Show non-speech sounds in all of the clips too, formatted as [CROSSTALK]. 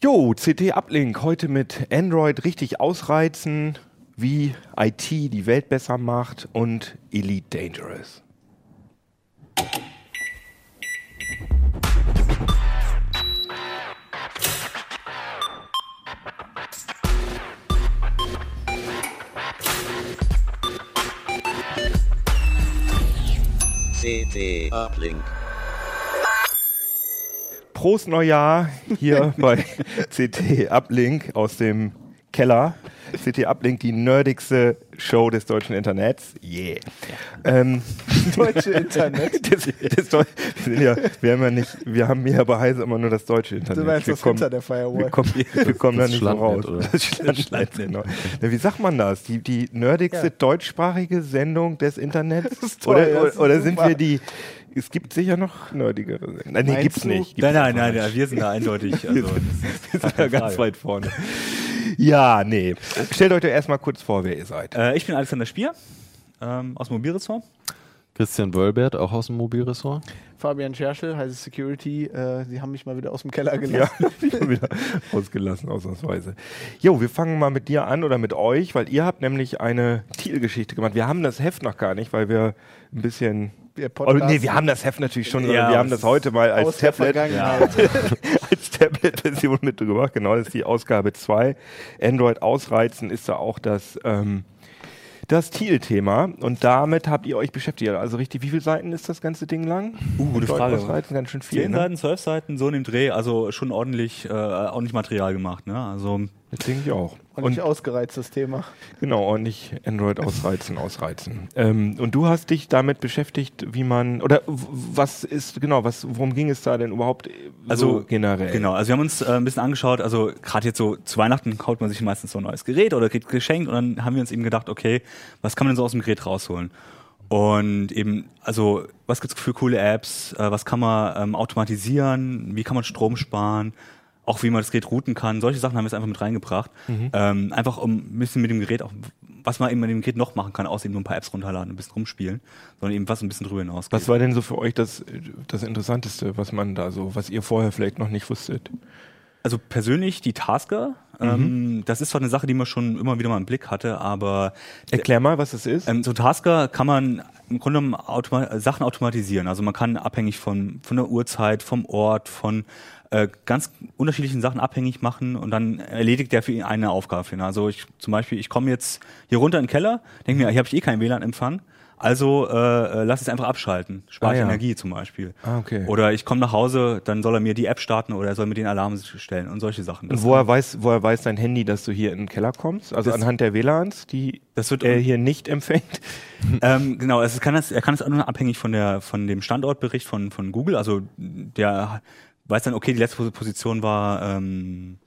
Jo, CT Uplink heute mit Android richtig ausreizen, wie IT die Welt besser macht und Elite Dangerous. CT Uplink. Prost Neujahr hier [LAUGHS] bei CT Uplink aus dem Keller. CT Uplink, die nerdigste Show des deutschen Internets. Yeah. Ähm, [LAUGHS] Deutsche Internet. [LAUGHS] das, das Deu wir, sind ja, wir haben ja nicht, wir haben hier bei Heise immer nur das deutsche Internet. Du meinst wir das kommen, hinter der Firewall. wir kommen, wir kommen da nicht so raus. Oder? Das Schlandnet, genau. Ja, wie sagt man das? Die, die nerdigste Ja. deutschsprachige Sendung des Internets? Das ist toll, oder das ist oder, oder sind super. wir die, es gibt sicher noch nerdigere Sendungen. Nein, nee, gibt's nicht. Gibt's Nein, nein, nein, wir sind da eindeutig. [LAUGHS] Wir Also, sind, [LAUGHS] wir sind ja ganz Frage. weit vorne. Ja, nee. Stellt euch doch erstmal kurz vor, wer ihr seid. äh, ich bin Alexander Spier ähm, aus dem Mobilressort. Christian Wölbert, auch aus dem Mobilressort. Fabian Scherschel, heiße Security. Äh, die haben mich mal wieder aus dem Keller Ja, gelassen. [LAUGHS] schon wieder ausgelassen, ausnahmsweise. Jo, wir fangen mal mit dir an oder mit euch, weil ihr habt nämlich eine Titelgeschichte gemacht. Wir haben das Heft noch gar nicht, weil wir ein bisschen. Wir Oh, nee, wir haben das Heft natürlich schon, Ja, sondern wir haben das heute mal als Tablet, Vergangenheit. [LAUGHS] als Tablet-Version mitgebracht. Genau, das ist die Ausgabe 2. Android ausreizen ist da auch das, ähm, das Thiel-Thema. Und damit habt ihr euch beschäftigt. Also richtig, wie viele Seiten ist das ganze Ding lang? Uh, gute Frage. Ausreizen, ganz schön viel. Zehn Ne? Seiten, zwölf Seiten, so in dem Dreh, also schon ordentlich, äh, ordentlich Material gemacht. Ne? Also Das denke ich auch. Und Und nicht ausgereiztes Thema. Genau, ordentlich Android ausreizen, ausreizen. Ähm, und du hast dich damit beschäftigt, wie man oder was ist genau, was worum ging es da denn überhaupt äh, Also, so generell? Genau, also wir haben uns äh, ein bisschen angeschaut, also gerade jetzt so zu Weihnachten kauft man sich meistens so ein neues Gerät oder kriegt geschenkt und dann haben wir uns eben gedacht, okay, was kann man denn so aus dem Gerät rausholen? Und eben, also was gibt's für coole Apps, äh, was kann man ähm, automatisieren, wie kann man Strom sparen, auch wie man das Gerät routen kann, solche Sachen haben wir jetzt einfach mit reingebracht. Ähm, einfach um ein bisschen mit dem Gerät auch, was man eben mit dem Gerät noch machen kann, außer eben nur ein paar Apps runterladen, ein bisschen rumspielen, sondern eben was ein bisschen drüber hinaus. Was war denn so für euch das das interessanteste, was man da so, was ihr vorher vielleicht noch nicht wusstet? Also persönlich die Tasker, ähm, das ist zwar eine Sache, die man schon immer wieder mal im Blick hatte, aber Erklär mal, was das ist. ähm, so Tasker kann man im Grunde genommen automa Sachen automatisieren. Also man kann abhängig von, von der Uhrzeit, vom Ort, von äh, ganz unterschiedlichen Sachen abhängig machen und dann erledigt der für ihn eine Aufgabe. für ihn. Also ich zum Beispiel, ich komme jetzt hier runter in den Keller, denke mir, hier habe ich eh keinen WLAN-Empfang, also äh, lass es einfach abschalten, spare Ah, ja. Energie zum Beispiel. Ah, okay. Oder ich komme nach Hause, dann soll er mir die App starten oder er soll mir den Alarm stellen und solche Sachen. und woher weiß, woher weiß dein Handy, dass du hier in den Keller kommst? Also Das- anhand der WLANs, die Das wird- er hier nicht empfängt? [LAUGHS] ähm, genau, es kann das, er kann es auch nur abhängig von der von dem Standortbericht von von Google. Also der weiß dann, okay, die letzte Position war ähm,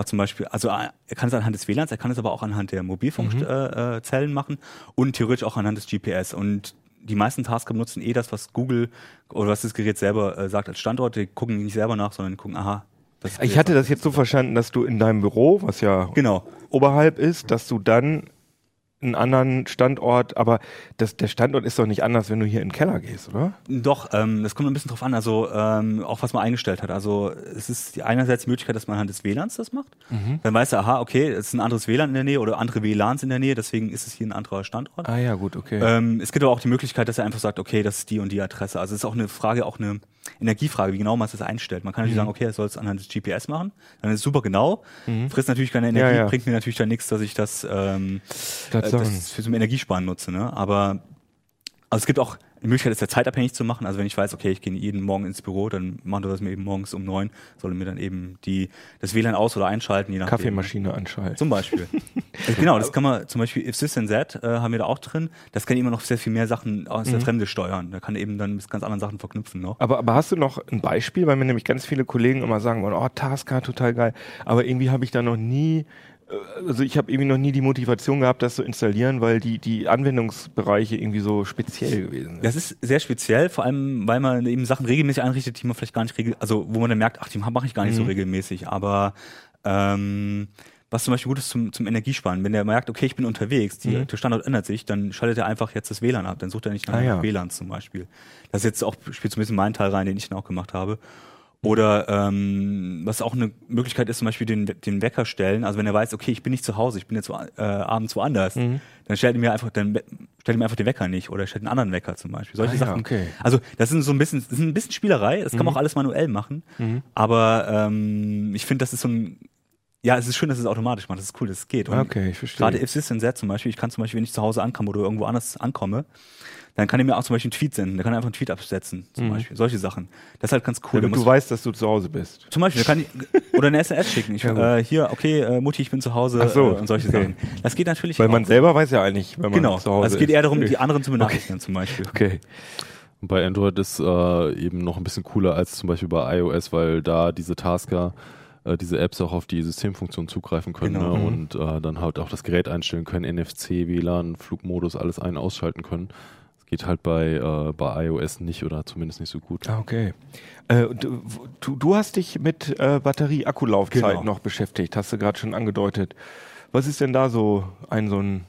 war zum Beispiel, also äh, er kann es anhand des WLANs, er kann es aber auch anhand der Mobilfunkzellen äh, Zellen machen und theoretisch auch anhand des GPS. Und die meisten Tasker benutzen eh das, was Google oder was das Gerät selber äh, sagt als Standort. Die gucken nicht selber nach, sondern gucken, aha. Das Ich hatte das jetzt so verstanden, dass du in deinem Büro, was ja genau. oberhalb ist, dass du dann einen anderen Standort, aber das, der Standort ist doch nicht anders, wenn du hier in den Keller gehst, oder? Doch, ähm, das kommt ein bisschen drauf an, also ähm, auch was man eingestellt hat. Also es ist einerseits die Möglichkeit, dass man anhand des WLANs das macht. Dann weiß er, aha, okay, es ist ein anderes WLAN in der Nähe oder andere WLANs in der Nähe, deswegen ist es hier ein anderer Standort. Ah ja, gut, okay. Ähm, es gibt aber auch die Möglichkeit, dass er einfach sagt, okay, das ist die und die Adresse. Also es ist auch eine Frage, auch eine Energiefrage, wie genau man das einstellt. Man kann natürlich sagen, okay, er soll es anhand des GPS machen, dann ist es super genau, frisst natürlich keine Energie, Ja, ja. bringt mir natürlich dann nichts, dass ich das, ähm, Das äh, das für ein Energiesparen nutze. Ne? Aber also es gibt auch die Möglichkeit, es ja zeitabhängig zu machen. Also wenn ich weiß, okay, ich gehe jeden Morgen ins Büro, dann macht er das mir eben morgens um neun, soll er mir dann eben die, das WLAN aus- oder einschalten, je nachdem. Kaffeemaschine anschalten. Zum Beispiel. also genau, das kann man zum Beispiel if sys and that äh, haben wir da auch drin. Das kann immer noch sehr viel mehr Sachen aus Mhm. der Fremde steuern. Da kann eben dann mit ganz anderen Sachen verknüpfen noch. Aber, aber hast du noch ein Beispiel, weil mir nämlich ganz viele Kollegen immer sagen wollen, oh, Tasker, total geil. Aber irgendwie habe ich da noch nie, also ich habe irgendwie noch nie die Motivation gehabt, das zu installieren, weil die, die Anwendungsbereiche irgendwie so speziell gewesen sind. Das ist sehr speziell, vor allem, weil man eben Sachen regelmäßig einrichtet, die man vielleicht gar nicht regel, also wo man dann merkt, ach, die mache ich gar nicht so regelmäßig. Aber ähm, was zum Beispiel gut ist zum, zum Energiesparen, wenn der merkt, okay, ich bin unterwegs, die, der Standort ändert sich, dann schaltet er einfach jetzt das WLAN ab, dann sucht er nicht nach Ah, ja. WLAN zum Beispiel. Das ist jetzt auch, spielt so ein bisschen meinen Teil rein, den ich dann auch gemacht habe. Oder ähm, was auch eine Möglichkeit ist, zum Beispiel den, den Wecker stellen. Also wenn er weiß, okay, ich bin nicht zu Hause, ich bin jetzt äh, abends woanders, Mhm. dann stellt er mir einfach, dann stellt mir einfach den Wecker nicht oder stellt einen anderen Wecker zum Beispiel. Solche Ah ja, Sachen. okay. Also das sind so ein bisschen, das ist ein bisschen Spielerei. Das kann man auch alles manuell machen. Aber ähm, ich finde, das ist so ein, ja, es ist schön, dass es automatisch macht. Das ist cool, dass es geht. Und Okay, ich verstehe. Gerade if and that zum Beispiel, ich kann zum Beispiel, wenn ich zu Hause ankomme oder irgendwo anders ankomme, dann kann er mir auch zum Beispiel einen Tweet senden. Der kann einfach einen Tweet absetzen, zum Beispiel. Solche Sachen. Das ist halt ganz cool. Da Damit du weißt, dass du zu Hause bist. zum Beispiel, da kann ich, [LAUGHS] oder eine SMS schicken. Ich, Ja, äh, hier, okay, äh, Mutti, ich bin zu Hause Ach so, äh, und solche okay. Sachen. Das geht natürlich Weil auch. man selber weiß ja eigentlich, wenn man genau. zu Hause Also es geht ist. eher darum, Okay. die anderen zu benachrichtigen zum Beispiel. Okay. Und Bei Android ist äh, eben noch ein bisschen cooler als zum Beispiel bei iOS, weil da diese Tasker, äh, diese Apps auch auf die Systemfunktion zugreifen können Genau. ne? Mhm. und äh, dann halt auch das Gerät einstellen können, NFC, WLAN, Flugmodus, alles ein- ausschalten können. Das geht halt bei, äh, bei iOS nicht oder zumindest nicht so gut. Ah, okay. Äh, du, du, du hast dich mit äh, Batterie-Akkulaufzeit Genau. noch beschäftigt, hast du gerade schon angedeutet. Was ist denn da so ein so ein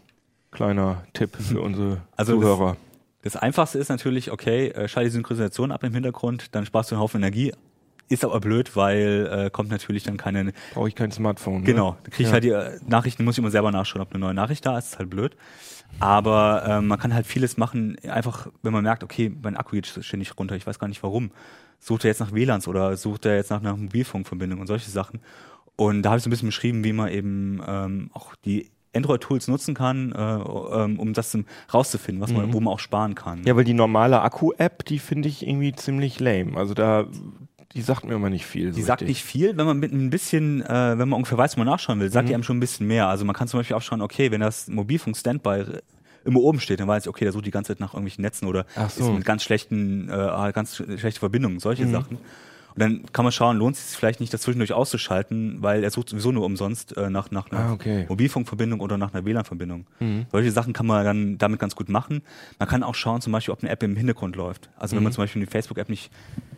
kleiner Tipp für [LAUGHS] unsere Also das- Zuhörer? Das einfachste ist natürlich, okay, äh, schalte die Synchronisation ab im Hintergrund, dann sparst du einen Haufen Energie. Ist aber blöd, weil äh, kommt natürlich dann keine. Brauche ich kein Smartphone. Genau, Ne? kriege ich Ja. halt die äh, Nachrichten, muss ich immer selber nachschauen, ob eine neue Nachricht da ist, ist halt blöd. Aber ähm, man kann halt vieles machen, einfach wenn man merkt, okay, mein Akku geht ständig runter, ich weiß gar nicht warum. Sucht er jetzt nach WLANs oder sucht er jetzt nach einer Mobilfunkverbindung und solche Sachen. Und da habe ich so ein bisschen beschrieben, wie man eben ähm, auch die Android-Tools nutzen kann, äh, ähm, um das rauszufinden, was man, wo man auch sparen kann. Mhm. Ja, weil die normale Akku-App, die finde ich irgendwie ziemlich lame. Also da, die sagt mir immer nicht viel. Die so sagt richtig. nicht viel, wenn man mit ein bisschen, äh, wenn man ungefähr weiß, wo man nachschauen will, sagt Mhm. die einem schon ein bisschen mehr. Also man kann zum Beispiel auch schauen, okay, wenn das Mobilfunk-Standby immer oben steht, dann weiß ich, okay, der sucht die ganze Zeit nach irgendwelchen Netzen oder so. ist mit ganz schlechten, äh, ganz schlechte Verbindungen, solche Mhm. Sachen. Und dann kann man schauen, lohnt es sich vielleicht nicht, das zwischendurch auszuschalten, weil er sucht sowieso nur umsonst äh, nach, nach einer Ah, okay. Mobilfunkverbindung oder nach einer WLAN-Verbindung. Mhm. Solche Sachen kann man dann damit ganz gut machen. Man kann auch schauen, zum Beispiel, ob eine App im Hintergrund läuft. Also Mhm. wenn man zum Beispiel die Facebook-App nicht,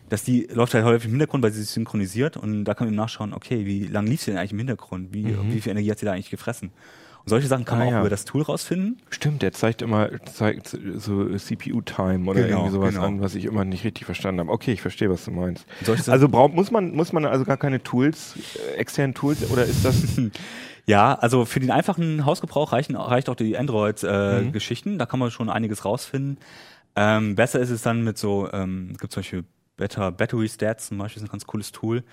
dass die läuft halt häufig im Hintergrund, weil sie sich synchronisiert und da kann man eben nachschauen, okay, wie lange lief sie denn eigentlich im Hintergrund? Wie, wie viel Energie hat sie da eigentlich gefressen? Und solche Sachen kann Mhm. Ah, man auch ja. über das Tool rausfinden. Stimmt, der zeigt immer zeigt so CPU-Time oder Genau, irgendwie sowas genau. an, was ich immer nicht richtig verstanden habe. Okay, ich verstehe, was du meinst. Also braucht muss man muss man also gar keine Tools, äh, externen Tools oder ist das [LAUGHS] Ja, also für den einfachen Hausgebrauch reichen, reicht auch die Mhm. Android-Geschichten. da kann man schon einiges rausfinden. Ähm, besser ist es dann mit so, ähm, gibt zum Beispiel Better Battery Stats zum Beispiel, ist ein ganz cooles Tool.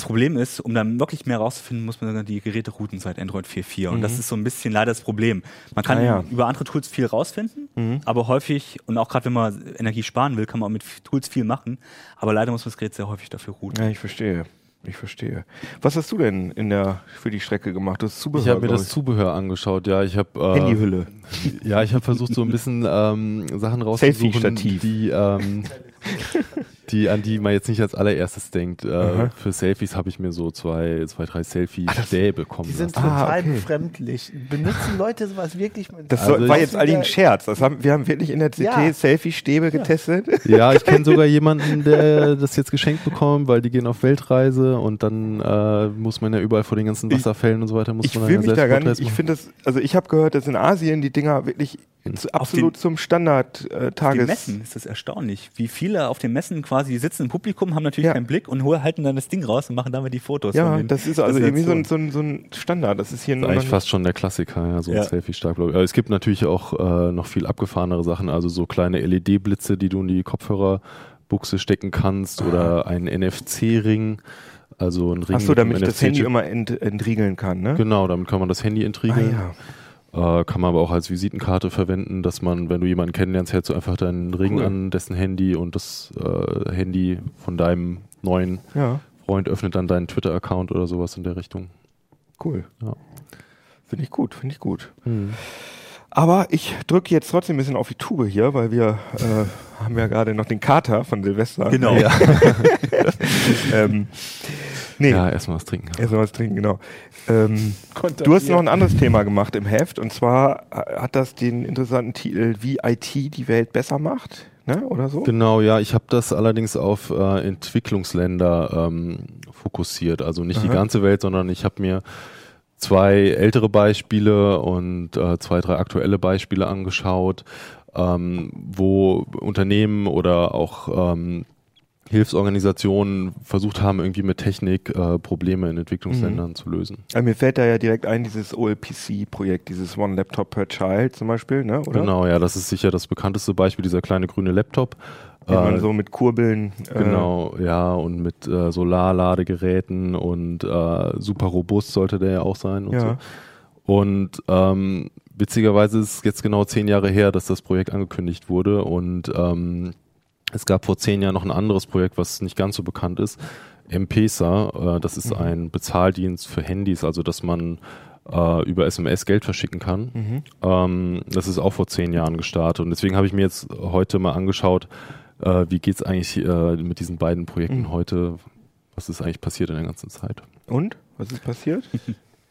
Das Problem ist, um dann wirklich mehr rauszufinden, muss man dann die Geräte routen seit Android 4.4. Und das ist so ein bisschen leider das Problem. Man kann Mhm. Ah, ja. über andere Tools viel rausfinden, Mhm. aber häufig, und auch gerade wenn man Energie sparen will, kann man auch mit Tools viel machen. Aber leider muss man das Gerät sehr häufig dafür routen. Ja, ich verstehe. Ich verstehe. Was hast du denn in der für die Strecke gemacht? Das Zubehör. Ich habe mir das Zubehör angeschaut, ja. Ich habe äh, Handyhülle. Ja, ich habe versucht, so ein bisschen ähm, Sachen rauszusuchen, die, ähm, [LAUGHS] die, an die man jetzt nicht als allererstes denkt. Äh, für Selfies habe ich mir so zwei, zwei drei Selfie-Stäbe kommen Die sind lassen. Ah, total okay. befremdlich. Benutzen Leute sowas wirklich? mit- Das Also war ich- jetzt eigentlich ein Scherz. Das haben, wir haben wirklich in der CT Ja. Selfie-Stäbe getestet. Ja, ich kenne sogar [LAUGHS] jemanden, der das jetzt geschenkt bekommt, weil die gehen auf Weltreise und dann äh, muss man ja überall vor den ganzen Wasserfällen und so weiter muss Ich man will mich da gar nicht. Ich finde das, also ich habe gehört, dass in Asien die Dinger wirklich zu, absolut zum Standard äh, Auf den Tages. Messen ist das erstaunlich, wie viele auf den Messen quasi sitzen im Publikum, haben natürlich Ja. keinen Blick und halten dann das Ding raus und machen damit die Fotos. Ja, von den das ist also irgendwie so ein, so, ein, so ein Standard. Das ist hier Das ist eigentlich fast schon der Klassiker, ja, so ein Ja. Aber es gibt natürlich auch äh, noch viel abgefahrenere Sachen, also so kleine LED-Blitze, die du in die Kopfhörerbuchse stecken kannst oder ein NFC-Ring, also ein Ring Ach so, mit einem damit ich das Handy immer ent, entriegeln kann, ne? Genau, damit kann man das Handy Ah, entriegeln. ja. Äh, kann man aber auch als Visitenkarte verwenden, dass man, wenn du jemanden kennenlernst, hältst du einfach deinen Ring Cool. an dessen Handy und das äh, Handy von deinem neuen ja, Freund öffnet dann deinen Twitter-Account oder sowas in der Richtung. cool. Ja. Finde ich gut, finde ich gut. Aber ich drücke jetzt trotzdem ein bisschen auf die Tube hier, weil wir äh, haben ja gerade noch den Kater von Silvester. Genau. Ja. [LAUGHS] [LAUGHS] ähm, nee, Ja, erstmal was trinken. erstmal was trinken, genau. Ähm, du hast noch ein anderes Thema gemacht im Heft und zwar äh, hat das den interessanten Titel Wie IT die Welt besser macht, ne? Oder so? Genau, ja, ich habe das allerdings auf äh, Entwicklungsländer ähm, fokussiert. Also nicht die Aha. ganze Welt, sondern ich habe mir zwei ältere Beispiele und äh, zwei, drei aktuelle Beispiele angeschaut, ähm, wo Unternehmen oder auch ähm, Hilfsorganisationen versucht haben, irgendwie mit Technik äh, Probleme in Entwicklungsländern zu lösen. Also mir fällt da ja direkt ein, dieses OLPC-Projekt, dieses One Laptop per Child zum Beispiel, ne? oder? Genau, ja, das ist sicher das bekannteste Beispiel, dieser kleine grüne Laptop. Den man Äh, so mit Kurbeln. äh, Genau, ja, und mit äh, Solarladegeräten und äh, super robust sollte der ja auch sein und Ja. so. Und ähm, witzigerweise ist es jetzt genau zehn Jahre her, dass das Projekt angekündigt wurde und ähm, es gab vor zehn Jahren noch ein anderes Projekt, was nicht ganz so bekannt ist. M-Pesa, äh, das ist Mhm. ein Bezahldienst für Handys, also dass man äh, über SMS Geld verschicken kann. Mhm. Ähm, das ist auch vor zehn Jahren gestartet und deswegen habe ich mir jetzt heute mal angeschaut, äh, wie geht's eigentlich äh, mit diesen beiden Projekten Mhm. heute, was ist eigentlich passiert in der ganzen Zeit. Und? Was ist passiert? [LAUGHS]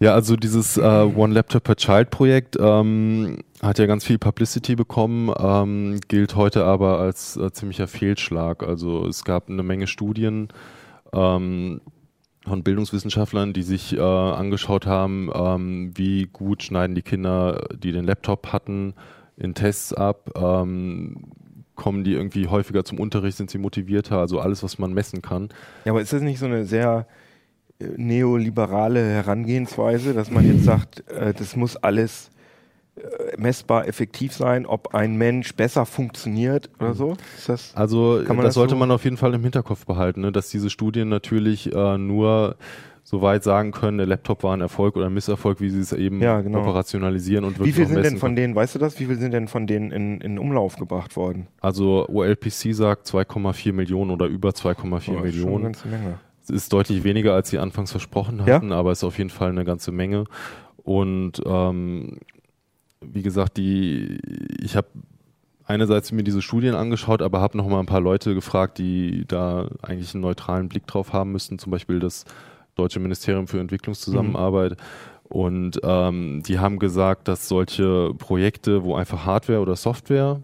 Ja, also dieses äh, One Laptop per Child Projekt ähm, hat ja ganz viel Publicity bekommen, ähm, gilt heute aber als äh, ziemlicher Fehlschlag. Also es gab eine Menge Studien ähm, von Bildungswissenschaftlern, die sich äh, angeschaut haben, ähm, wie gut schneiden die Kinder, die den Laptop hatten, in Tests ab. Ähm, kommen die irgendwie häufiger zum Unterricht, sind sie motivierter, also alles, was man messen kann. Ja, aber ist das nicht so eine sehr neoliberale Herangehensweise, dass man jetzt sagt, äh, das muss alles äh, messbar effektiv sein, ob ein Mensch besser funktioniert oder so? Das? Also das das sollte so- man auf jeden Fall im Hinterkopf behalten, ne? dass diese Studien natürlich äh, nur so weit sagen können, der Laptop war ein Erfolg oder ein Misserfolg, wie sie es eben Ja, genau. operationalisieren und Wie wirklich viel auch sind denn von denen, weißt du das, wie viel sind denn von denen in, in Umlauf gebracht worden? Also OLPC sagt 2,4 Millionen oder über 2,4 Oh, ist schon eine Millionen. ganze Menge. Ist deutlich weniger, als sie anfangs versprochen Ja? hatten, aber es ist auf jeden Fall eine ganze Menge. Und ähm, wie gesagt, die ich habe einerseits mir diese Studien angeschaut, aber habe noch mal ein paar Leute gefragt, die da eigentlich einen neutralen Blick drauf haben müssten, zum Beispiel das Deutsche Ministerium für Entwicklungszusammenarbeit. Und ähm, die haben gesagt, dass solche Projekte, wo einfach Hardware oder Software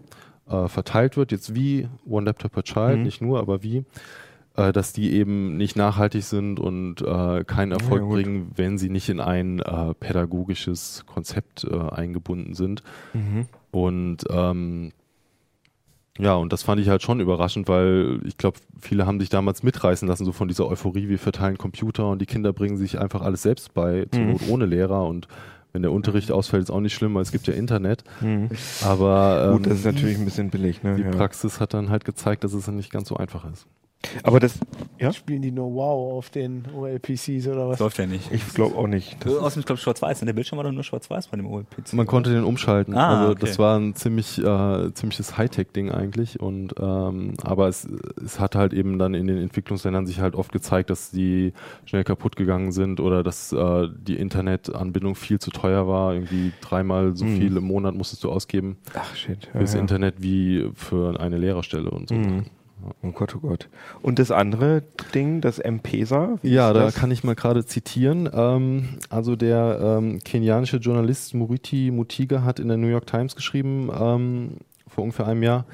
äh, verteilt wird, jetzt wie One Laptop per Child, Mhm. nicht nur, aber wie, äh, dass die eben nicht nachhaltig sind und äh, keinen Erfolg gut. bringen, wenn sie nicht in ein äh, pädagogisches Konzept äh, eingebunden sind. Mhm. Und ähm, ja, und das fand ich halt schon überraschend, weil ich glaube, viele haben sich damals mitreißen lassen, so von dieser Euphorie, wir verteilen Computer und die Kinder bringen sich einfach alles selbst bei, zur Mhm. Not ohne Lehrer und wenn der Unterricht ausfällt, ist auch nicht schlimm, weil es gibt ja Internet. Mhm. Aber ähm, Gut, das ist natürlich ein bisschen billig. Ne? die ja. Praxis hat dann halt gezeigt, dass es nicht ganz so einfach ist. Aber das, ja, Spielen die nur WoW auf den OLPCs oder Das was? läuft ja nicht. ich glaube auch nicht. Das Äh, Außerdem, ich glaube, schwarz-weiß. ne? Der Bildschirm war doch nur schwarz-weiß bei dem OLPC. Man konnte den umschalten. Ah, also okay. das war ein ziemlich äh, ziemliches Hightech-Ding eigentlich. Und ähm, aber es, es hat halt eben dann in den Entwicklungsländern sich halt oft gezeigt, dass die schnell kaputt gegangen sind oder dass äh, die Internetanbindung viel zu teuer war. Irgendwie dreimal so Mhm. viel im Monat musstest du ausgeben Ach shit. Ja, fürs ja. Internet wie für eine Lehrerstelle und so. Mhm. Oh Gott, oh Gott. Und das andere Ding, das M-Pesa? Ja, da das? kann ich mal gerade zitieren. Ähm, also der ähm, kenianische Journalist Muriti Mutiga hat in der New York Times geschrieben, ähm, vor ungefähr einem Jahr,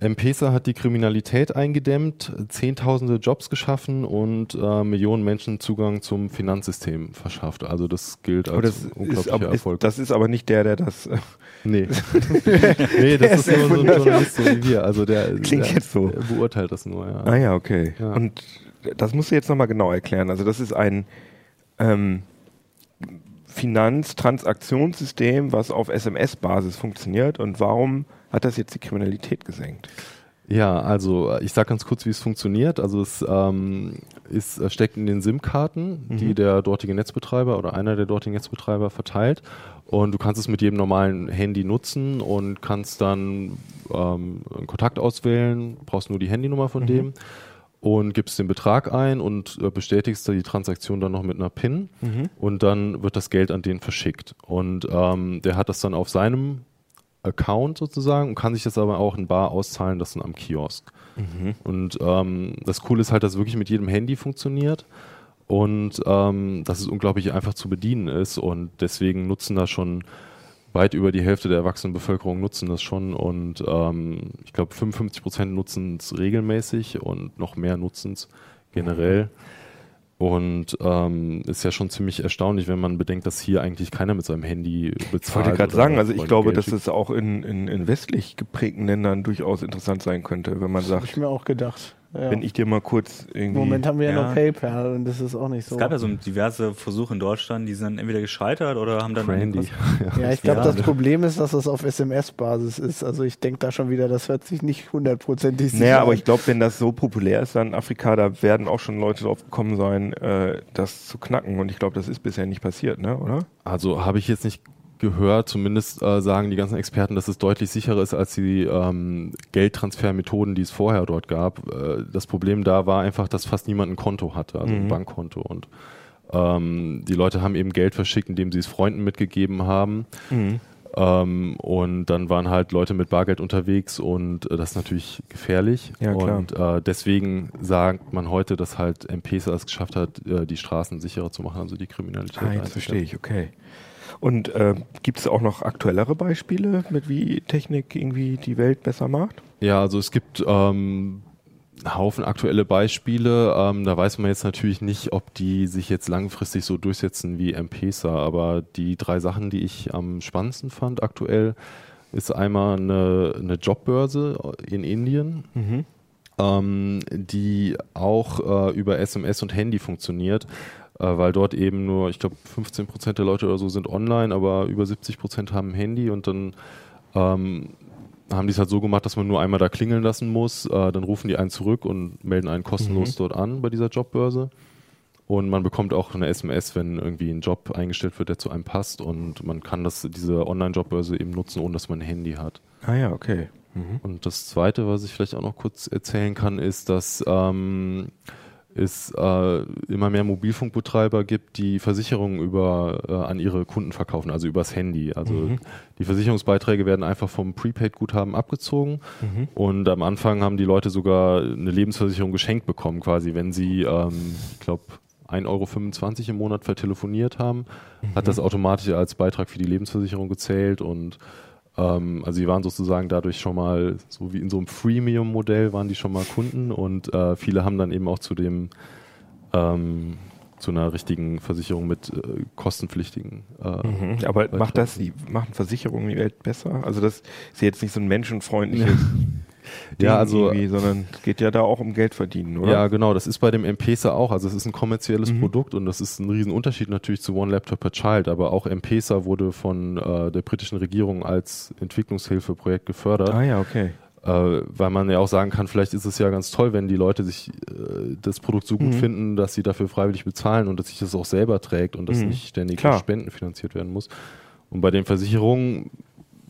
M-Pesa hat die Kriminalität eingedämmt, Zehntausende Jobs geschaffen und äh, Millionen Menschen Zugang zum Finanzsystem verschafft. Also das gilt als das unglaublicher aber, ist, Erfolg. das ist aber nicht der, der das äh, nee. [LAUGHS] nee, das ist nur so ein Journalist, so wie wir. Also der, Klingt der, jetzt so. der beurteilt das nur, ja. Ah ja, okay. Ja. Und das musst du jetzt nochmal genau erklären. Also das ist ein ähm, Finanztransaktionssystem, was auf SMS-Basis funktioniert. Und warum hat das jetzt die Kriminalität gesenkt? Ja, also äh, ich sage ganz kurz, wie es funktioniert. Also es ähm, ist, äh, steckt in den SIM-Karten, die Mhm. der dortige Netzbetreiber oder einer der dortigen Netzbetreiber verteilt. Und du kannst es mit jedem normalen Handy nutzen und kannst dann ähm, einen Kontakt auswählen, brauchst nur die Handynummer von Mhm. dem und gibst den Betrag ein und äh, bestätigst da die Transaktion dann noch mit einer PIN und dann wird das Geld an den verschickt. Und ähm, der hat das dann auf seinem Account sozusagen und kann sich das aber auch in Bar auszahlen lassen am Kiosk. Und ähm, das Coole ist halt, dass es wirklich mit jedem Handy funktioniert und ähm, dass es unglaublich einfach zu bedienen ist und deswegen nutzen da schon weit über die Hälfte der erwachsenen Bevölkerung nutzen das schon und ähm, ich glaube 55 Prozent nutzen es regelmäßig und noch mehr nutzen es generell. Und ähm, ist ja schon ziemlich erstaunlich, wenn man bedenkt, dass hier eigentlich keiner mit seinem Handy bezahlt. Ich wollte gerade sagen, also ich glaube, Geld dass es auch in, in, in westlich geprägten Ländern durchaus interessant sein könnte, wenn man Das habe sagt, ich mir auch gedacht. Ja. Wenn ich dir mal kurz irgendwie. Im Moment haben wir ja, Ja. noch PayPal und das ist auch nicht so. Es gab ja so diverse Versuche in Deutschland, die sind dann entweder gescheitert oder haben dann Brandy. [LAUGHS] ja, ich glaube, Ja. das Problem ist, dass das auf SMS-Basis ist. Also ich denke da schon wieder, das hört sich nicht hundertprozentig sicher Naja, aber ich glaube, wenn das so populär ist dann in Afrika, da werden auch schon Leute drauf gekommen sein, äh, das zu knacken. Und ich glaube, das ist bisher nicht passiert, ne? oder? Also habe ich jetzt nicht gehört, zumindest äh, sagen die ganzen Experten, dass es deutlich sicherer ist als die ähm, Geldtransfermethoden, die es vorher dort gab. Äh, das Problem da war einfach, dass fast niemand ein Konto hatte, also ein Mhm. Bankkonto. Und ähm, die Leute haben eben Geld verschickt, indem sie es Freunden mitgegeben haben. Ähm, und dann waren halt Leute mit Bargeld unterwegs und äh, das ist natürlich gefährlich. Ja. Und äh, deswegen sagt man heute, dass halt M-Pesa es geschafft hat, äh, die Straßen sicherer zu machen, also die Kriminalität. Ah, jetzt verstehe ich, okay. Und äh, gibt es auch noch aktuellere Beispiele, mit wie Technik irgendwie die Welt besser macht? Ja, also es gibt ähm, einen Haufen aktuelle Beispiele. Ähm, da weiß man jetzt natürlich nicht, ob die sich jetzt langfristig so durchsetzen wie M-Pesa. Aber die drei Sachen, die ich am spannendsten fand aktuell, ist einmal eine, eine Jobbörse in Indien, ähm, die auch äh, über SMS und Handy funktioniert. Äh, weil dort eben nur, ich glaube, 15 Prozent der Leute oder so sind online, aber über 70 Prozent haben ein Handy und dann ähm, haben die es halt so gemacht, dass man nur einmal da klingeln lassen muss. Äh, dann rufen die einen zurück und melden einen kostenlos dort an bei dieser Jobbörse. Und man bekommt auch eine SMS, wenn irgendwie ein Job eingestellt wird, der zu einem passt. Und man kann das, diese Online-Jobbörse eben nutzen, ohne dass man ein Handy hat. Ah ja, okay. Und das Zweite, was ich vielleicht auch noch kurz erzählen kann, ist, dass ähm, es äh, immer mehr Mobilfunkbetreiber gibt, die Versicherungen über, äh, an ihre Kunden verkaufen, also übers Handy. Also die Versicherungsbeiträge werden einfach vom Prepaid-Guthaben abgezogen. Und am Anfang haben die Leute sogar eine Lebensversicherung geschenkt bekommen, quasi, wenn sie, ähm, ich glaube, 1,25 Euro im Monat vertelefoniert haben, hat das automatisch als Beitrag für die Lebensversicherung gezählt und ähm, also die waren sozusagen dadurch schon mal, so wie in so einem Freemium-Modell waren die schon mal Kunden und äh, viele haben dann eben auch zu dem ähm, zu einer richtigen Versicherung mit äh, kostenpflichtigen. Äh, Mhm. Aber macht das, die machen Versicherungen die Welt besser? Also das ist jetzt nicht so ein menschenfreundliches [LAUGHS] [LAUGHS] Ding Ja, also- sondern es geht ja da auch um Geld verdienen, oder? Ja, genau, das ist bei dem M-Pesa auch. Also es ist ein kommerzielles Mhm. Produkt und das ist ein Riesenunterschied natürlich zu One Laptop per Child, aber auch M-Pesa wurde von äh, der britischen Regierung als Entwicklungshilfeprojekt gefördert. Ah ja, okay. Äh, weil man ja auch sagen kann, vielleicht ist es ja ganz toll, wenn die Leute sich äh, das Produkt so gut Mhm. finden, dass sie dafür freiwillig bezahlen und dass sich das auch selber trägt und dass Mhm. nicht ständig Klar. durch Spenden finanziert werden muss. Und bei den Versicherungen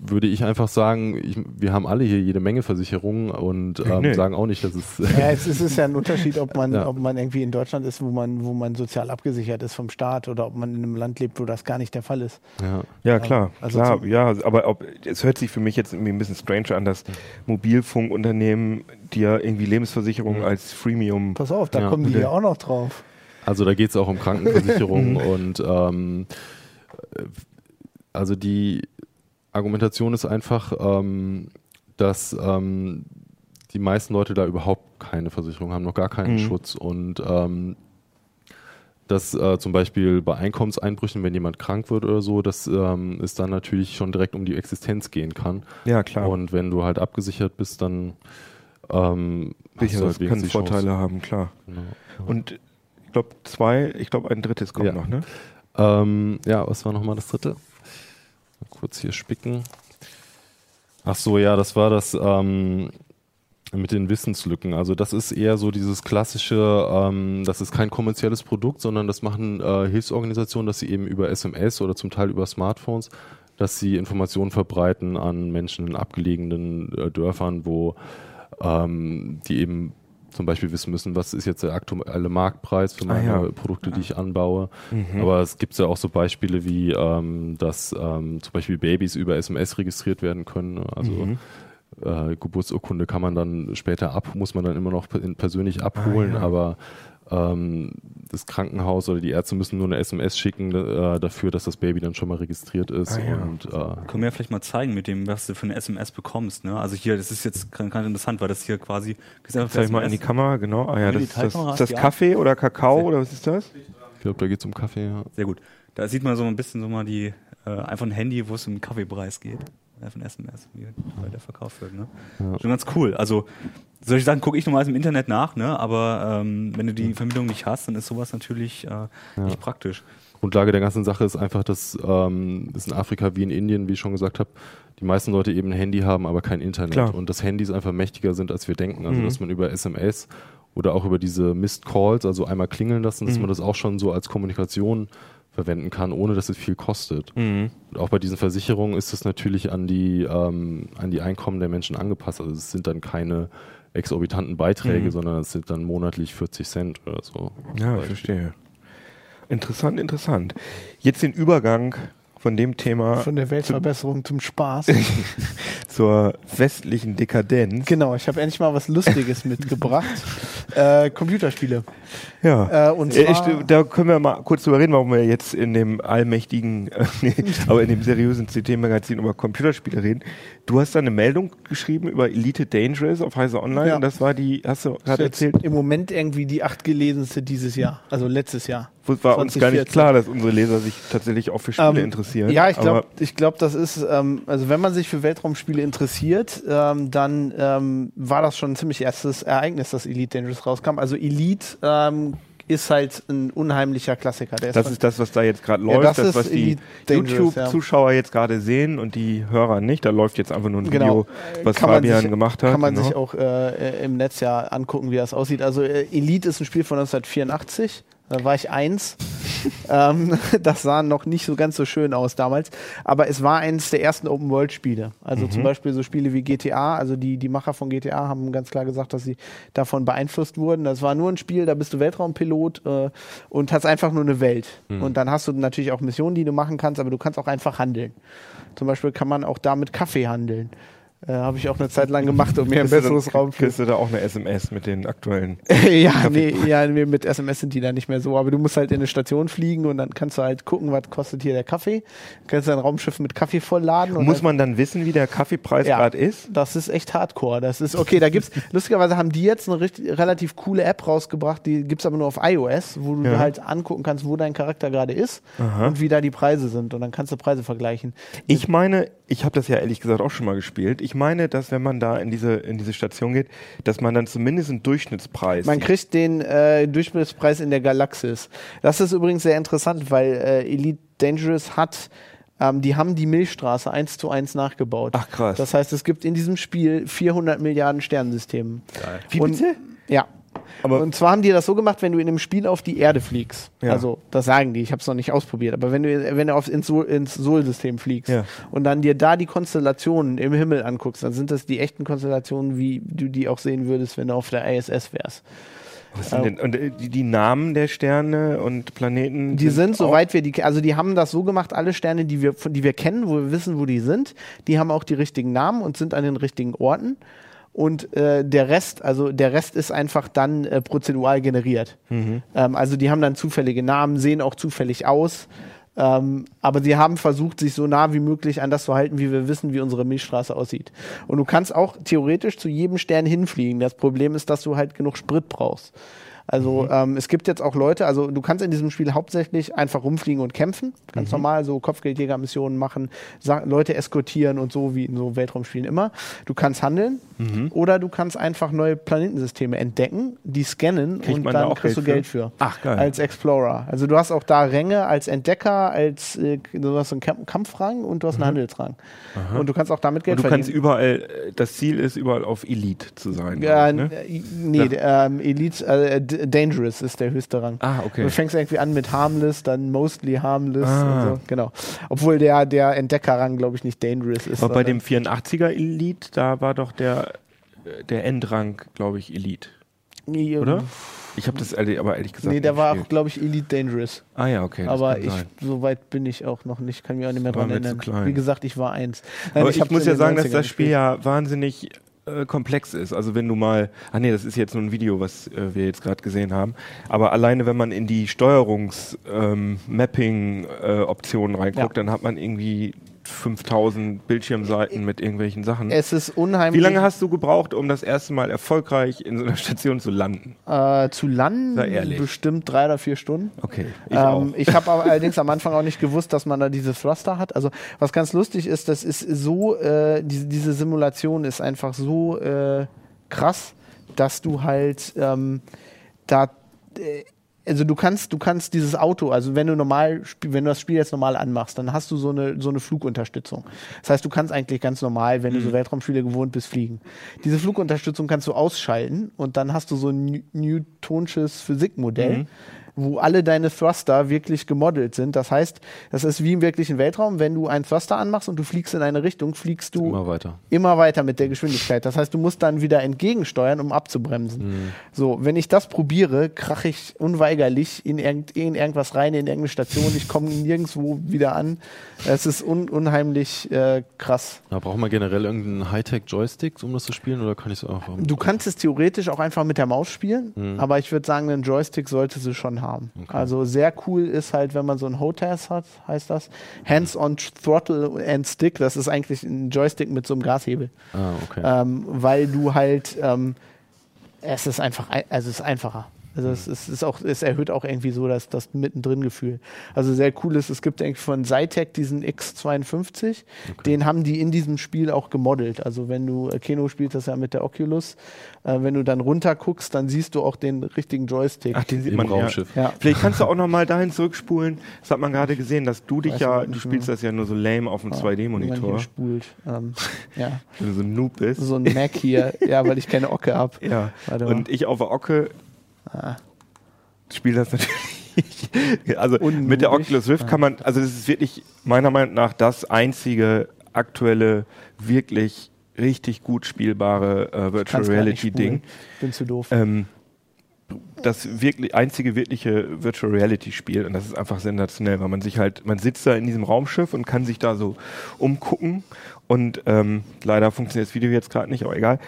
würde ich einfach sagen, ich, wir haben alle hier jede Menge Versicherungen und ähm, Nee. sagen auch nicht, dass es Ja, es ist, es ist ja ein Unterschied, ob man, [LAUGHS] Ja. ob man irgendwie in Deutschland ist, wo man, wo man sozial abgesichert ist vom Staat oder ob man in einem Land lebt, wo das gar nicht der Fall ist. ja. Ja, klar, also klar, ja, aber ob, es hört sich für mich jetzt irgendwie ein bisschen strange an, dass Mobilfunkunternehmen dir irgendwie Lebensversicherungen als Freemium. Pass auf, da Ja. kommen die ja auch noch drauf. Also da geht es auch um Krankenversicherung [LAUGHS] und ähm, äh, also die Argumentation ist einfach, ähm, dass ähm, die meisten Leute da überhaupt keine Versicherung haben, noch gar keinen Mhm. Schutz und ähm, dass äh, zum Beispiel bei Einkommenseinbrüchen, wenn jemand krank wird oder so, dass ähm, es dann natürlich schon direkt um die Existenz gehen kann. Ja, klar. Und wenn du halt abgesichert bist, dann ähm, hast du halt kann wenigstens die Chance. Vorteile haben, klar. Genau. Und ich glaube, zwei, ich glaube, ein drittes kommt Ja. noch, ne? Ähm, ja, was war nochmal das dritte? Kurz hier spicken. Ach so, ja, das war das ähm, mit den Wissenslücken. Also das ist eher so dieses klassische, ähm, das ist kein kommerzielles Produkt, sondern das machen äh, Hilfsorganisationen, dass sie eben über SMS oder zum Teil über Smartphones, dass sie Informationen verbreiten an Menschen in abgelegenen äh, Dörfern, wo ähm, die eben zum Beispiel wissen müssen, was ist jetzt der aktuelle Marktpreis für Ah, meine ja. Produkte, die ich anbaue. Mhm. Aber es gibt ja auch so Beispiele wie, ähm, dass ähm, zum Beispiel Babys über SMS registriert werden können. Also Mhm. äh, Geburtsurkunde kann man dann später ab, muss man dann immer noch pe- persönlich abholen, Ah, ja. aber das Krankenhaus oder die Ärzte müssen nur eine SMS schicken äh, dafür, dass das Baby dann schon mal registriert ist. Ah, ja. Und äh, Können wir ja vielleicht mal zeigen mit dem, was du für eine SMS bekommst. Ne? Also hier, das ist jetzt ganz ganz interessant, weil das hier quasi. Zeig ich mal in die Kamera, genau. Ah ja, das ist das, ist das Kaffee oder Kakao oder was ist das? ich glaube, da geht es um Kaffee. Ja. Sehr gut. Da sieht man so ein bisschen so mal die, äh, einfach ein Handy, wo es um Kaffeepreis geht. Von SMS, wie der verkauft wird. Ne? Ja. Schon ganz cool. Also solche Sachen gucke ich normalerweise im Internet nach, ne? aber ähm, wenn du die Vermittlung nicht hast, dann ist sowas natürlich äh, ja. nicht praktisch. Grundlage der ganzen Sache ist einfach, dass ähm, es in Afrika wie in Indien, wie ich schon gesagt habe, die meisten Leute eben ein Handy haben, aber kein Internet. Klar. Und dass Handys einfach mächtiger sind, als wir denken. Also, mhm. dass man über SMS oder auch über diese Missed Calls, also einmal klingeln lassen, dass mhm. man das auch schon so als Kommunikation verwenden kann, ohne dass es viel kostet. Mhm. Auch bei diesen Versicherungen ist es natürlich an die, ähm, an die Einkommen der Menschen angepasst. Also es sind dann keine exorbitanten Beiträge, mhm. sondern es sind dann monatlich 40 Cent oder so. Ja, ich verstehe. Interessant, interessant. Jetzt den Übergang von dem Thema. Von der Weltverbesserung zum Spaß. [LAUGHS] zur westlichen Dekadenz. Genau, ich habe endlich mal was Lustiges [LAUGHS] mitgebracht. Äh, Computerspiele. Ja. Äh, und äh, zwar ich, da können wir mal kurz drüber reden, warum wir jetzt in dem allmächtigen, [LAUGHS] äh, aber in dem seriösen CT-Magazin über Computerspiele reden. Du hast da eine Meldung geschrieben über Elite Dangerous auf Heise Online ja. und das war die, hast du gerade erzählt? Im Moment irgendwie die acht gelesenste dieses Jahr, also letztes Jahr. War 2014. uns gar nicht klar, dass unsere Leser sich tatsächlich auch für Spiele ähm, interessieren. Ja, ich glaube, ich glaube, das ist, ähm, also wenn man sich für Weltraumspiele interessiert, ähm, dann ähm, war das schon ein ziemlich erstes Ereignis, dass Elite Dangerous rauskam. Also Elite ähm, ist halt ein unheimlicher Klassiker. das ist, ist das, was da jetzt gerade läuft, ja, das, das was die YouTube-Zuschauer ja. jetzt gerade sehen und die Hörer nicht. Da läuft jetzt einfach nur ein genau. Video, was kann Fabian sich, gemacht hat. Kann man genau. sich auch äh, im Netz ja angucken, wie das aussieht. Also äh, Elite ist ein Spiel von 1984. Da war ich eins. Ähm, [LAUGHS] das sah noch nicht so ganz so schön aus damals. Aber es war eines der ersten Open-World-Spiele. Also mhm. zum Beispiel so Spiele wie GTA. Also die, die Macher von GTA haben ganz klar gesagt, dass sie davon beeinflusst wurden. Das war nur ein Spiel, da bist du Weltraumpilot äh, und hast einfach nur eine Welt. Mhm. Und dann hast du natürlich auch Missionen, die du machen kannst, aber du kannst auch einfach handeln. Zum Beispiel kann man auch da mit Kaffee handeln. Äh, Habe ich auch eine Zeit lang gemacht, um mir ein besseres Raum zu. Kriegst du da auch eine SMS mit den aktuellen? [LAUGHS] ja, nee, ja, mit SMS sind die da nicht mehr so. Aber du musst halt in eine Station fliegen und dann kannst du halt gucken, was kostet hier der Kaffee. Du kannst dein Raumschiff mit Kaffee vollladen. Und Muss man dann wissen, wie der Kaffeepreis ja, gerade ist? Das ist echt Hardcore. Das ist okay. Da gibt's [LAUGHS] lustigerweise haben die jetzt eine richtig, relativ coole App rausgebracht. Die gibt's aber nur auf iOS, wo du ja. halt angucken kannst, wo dein Charakter gerade ist Aha. und wie da die Preise sind. Und dann kannst du Preise vergleichen. Ich meine, ich habe das ja ehrlich gesagt auch schon mal gespielt. Ich meine, dass wenn man da in diese, in diese Station geht, dass man dann zumindest einen Durchschnittspreis. Man kriegt den äh, Durchschnittspreis in der Galaxis. Das ist übrigens sehr interessant, weil äh, Elite Dangerous hat ähm, die haben die Milchstraße eins zu eins nachgebaut. Ach krass. Das heißt, es gibt in diesem Spiel 400 Milliarden Sternensysteme. Geil. Wie bitte? ja. Aber und zwar haben die das so gemacht, wenn du in einem Spiel auf die Erde fliegst. Ja. Also, das sagen die, ich habe es noch nicht ausprobiert, aber wenn du, wenn du auf, ins, Sol, ins Sol-System fliegst ja. und dann dir da die Konstellationen im Himmel anguckst, dann sind das die echten Konstellationen, wie du die auch sehen würdest, wenn du auf der ISS wärst. Denn, und äh, die, die, Namen der Sterne und Planeten? Die sind, sind soweit wir die, also die haben das so gemacht, alle Sterne, die wir, die wir kennen, wo wir wissen, wo die sind, die haben auch die richtigen Namen und sind an den richtigen Orten und äh, der Rest, also der Rest ist einfach dann äh, prozedural generiert. Mhm. Ähm, also die haben dann zufällige Namen, sehen auch zufällig aus. Ähm, aber sie haben versucht, sich so nah wie möglich an das zu halten, wie wir wissen, wie unsere Milchstraße aussieht. Und du kannst auch theoretisch zu jedem Stern hinfliegen. Das Problem ist, dass du halt genug Sprit brauchst. Also mhm. ähm, es gibt jetzt auch Leute, also du kannst in diesem Spiel hauptsächlich einfach rumfliegen und kämpfen, ganz mhm. normal so Kopfgeldjägermissionen machen, Leute eskortieren und so wie in so Weltraumspielen immer. Du kannst handeln mhm. oder du kannst einfach neue Planetensysteme entdecken, die scannen Kriegt und dann da kriegst Geld du Geld für. Ach geil. Als Explorer. Also du hast auch da Ränge als Entdecker, als äh, du hast einen Kampfrang und du hast einen mhm. Handelsrang. Aha. Und du kannst auch damit Geld und du verdienen. kannst überall, äh, das Ziel ist überall auf Elite zu sein. Ja, ne? Äh, nee, ja. Ähm, Elite, äh, Dangerous ist der höchste Rang. Ah, okay. Du fängst irgendwie an mit Harmless, dann Mostly Harmless ah. und so. Genau. Obwohl der, der Entdeckerrang, glaube ich, nicht Dangerous ist. Aber bei dem 84er Elite, da war doch der, der Endrang, glaube ich, Elite. Oder? Ich habe das aber ehrlich gesagt. Nee, der war auch, glaube ich, Elite Dangerous. Ah ja, okay. Aber ich, so weit bin ich auch noch nicht, kann mich auch nicht mehr dran erinnern. Wie gesagt, ich war eins. Nein, aber ich, ich muss ja sagen, dass das Spiel ja wahnsinnig äh, komplex ist. Also wenn du mal, ah nee, das ist jetzt nur ein Video, was äh, wir jetzt gerade gesehen haben, aber alleine wenn man in die Steuerungs-Mapping-Optionen ähm, äh, reinguckt, ja. dann hat man irgendwie 5000 Bildschirmseiten mit irgendwelchen Sachen. Es ist unheimlich. Wie lange hast du gebraucht, um das erste Mal erfolgreich in so einer Station zu landen? äh, zu landen? Ehrlich. Bestimmt drei oder vier Stunden. Okay, ich. Ähm, ich habe aber allerdings am Anfang auch nicht gewusst, dass man da diese Thruster hat. Also was ganz lustig ist, das ist so, äh, diese, diese Simulation ist einfach so äh, krass, dass du halt ähm, da äh, also du kannst, du kannst dieses Auto, also wenn du normal, wenn du das Spiel jetzt normal anmachst, dann hast du so eine, so eine Flugunterstützung. Das heißt, du kannst eigentlich ganz normal, wenn du so Weltraumspiele gewohnt bist, fliegen. Diese Flugunterstützung kannst du ausschalten und dann hast du so ein New- Newtonsches Physikmodell, wo alle deine Thruster wirklich gemodelt sind. Das heißt, das ist wie im wirklichen Weltraum, wenn du einen Thruster anmachst und du fliegst in eine Richtung, fliegst du Immer weiter. immer weiter mit der Geschwindigkeit. Das heißt, du musst dann wieder entgegensteuern, um abzubremsen. So, wenn ich das probiere, krache ich unweigerlich in, irgend, in irgendwas rein, in irgendeine Station. Ich komme nirgendwo wieder an. Es ist un unheimlich äh, krass. Da braucht man generell irgendeinen Hightech-Joystick, um das zu spielen, oder kann ich es einfach. Du kannst es theoretisch auch einfach mit der Maus spielen, aber ich würde sagen, einen Joystick sollte sie schon haben. Also sehr cool ist halt, wenn man so ein HOTAS hat, heißt das. Hands-on Throttle and Stick, das ist eigentlich ein Joystick mit so einem Gashebel. Ah, okay. ähm, weil du halt, ähm, es ist einfach, ein- also es ist einfacher. Also es, es ist auch, es erhöht auch irgendwie so das, das mittendrin-Gefühl. Also sehr cool ist, es gibt irgendwie von Zytec diesen X52, den haben die in diesem Spiel auch gemodelt. Also wenn du, äh, Keno spielt das ja mit der Oculus, äh, wenn du dann runter guckst, dann siehst du auch den richtigen Joystick. Ach, den sieht Im man Raumschiff. ja. Vielleicht kannst du auch noch mal dahin zurückspulen. Das hat man gerade gesehen, dass du dich Weiß ja, du ja. spielst das ja nur so lame auf dem Wenn man 2D-Monitor, hier spult. Ähm, [LAUGHS] ja, wenn du so ein Noob bist. so ein Mac hier, ja, weil ich keine Ocke habe. Ja. Und ich auf der Ocke spiele das natürlich. also Unnötig. mit der Oculus Rift kann man, also das ist wirklich meiner Meinung nach das einzige aktuelle, wirklich richtig gut spielbare äh, Virtual Reality Ding. Bin zu doof. Ähm, das wirklich einzige wirkliche Virtual Reality Spiel und das ist einfach sensationell, weil man sich halt, man sitzt da in diesem Raumschiff und kann sich da so umgucken und ähm, leider funktioniert das Video jetzt gerade nicht, aber egal.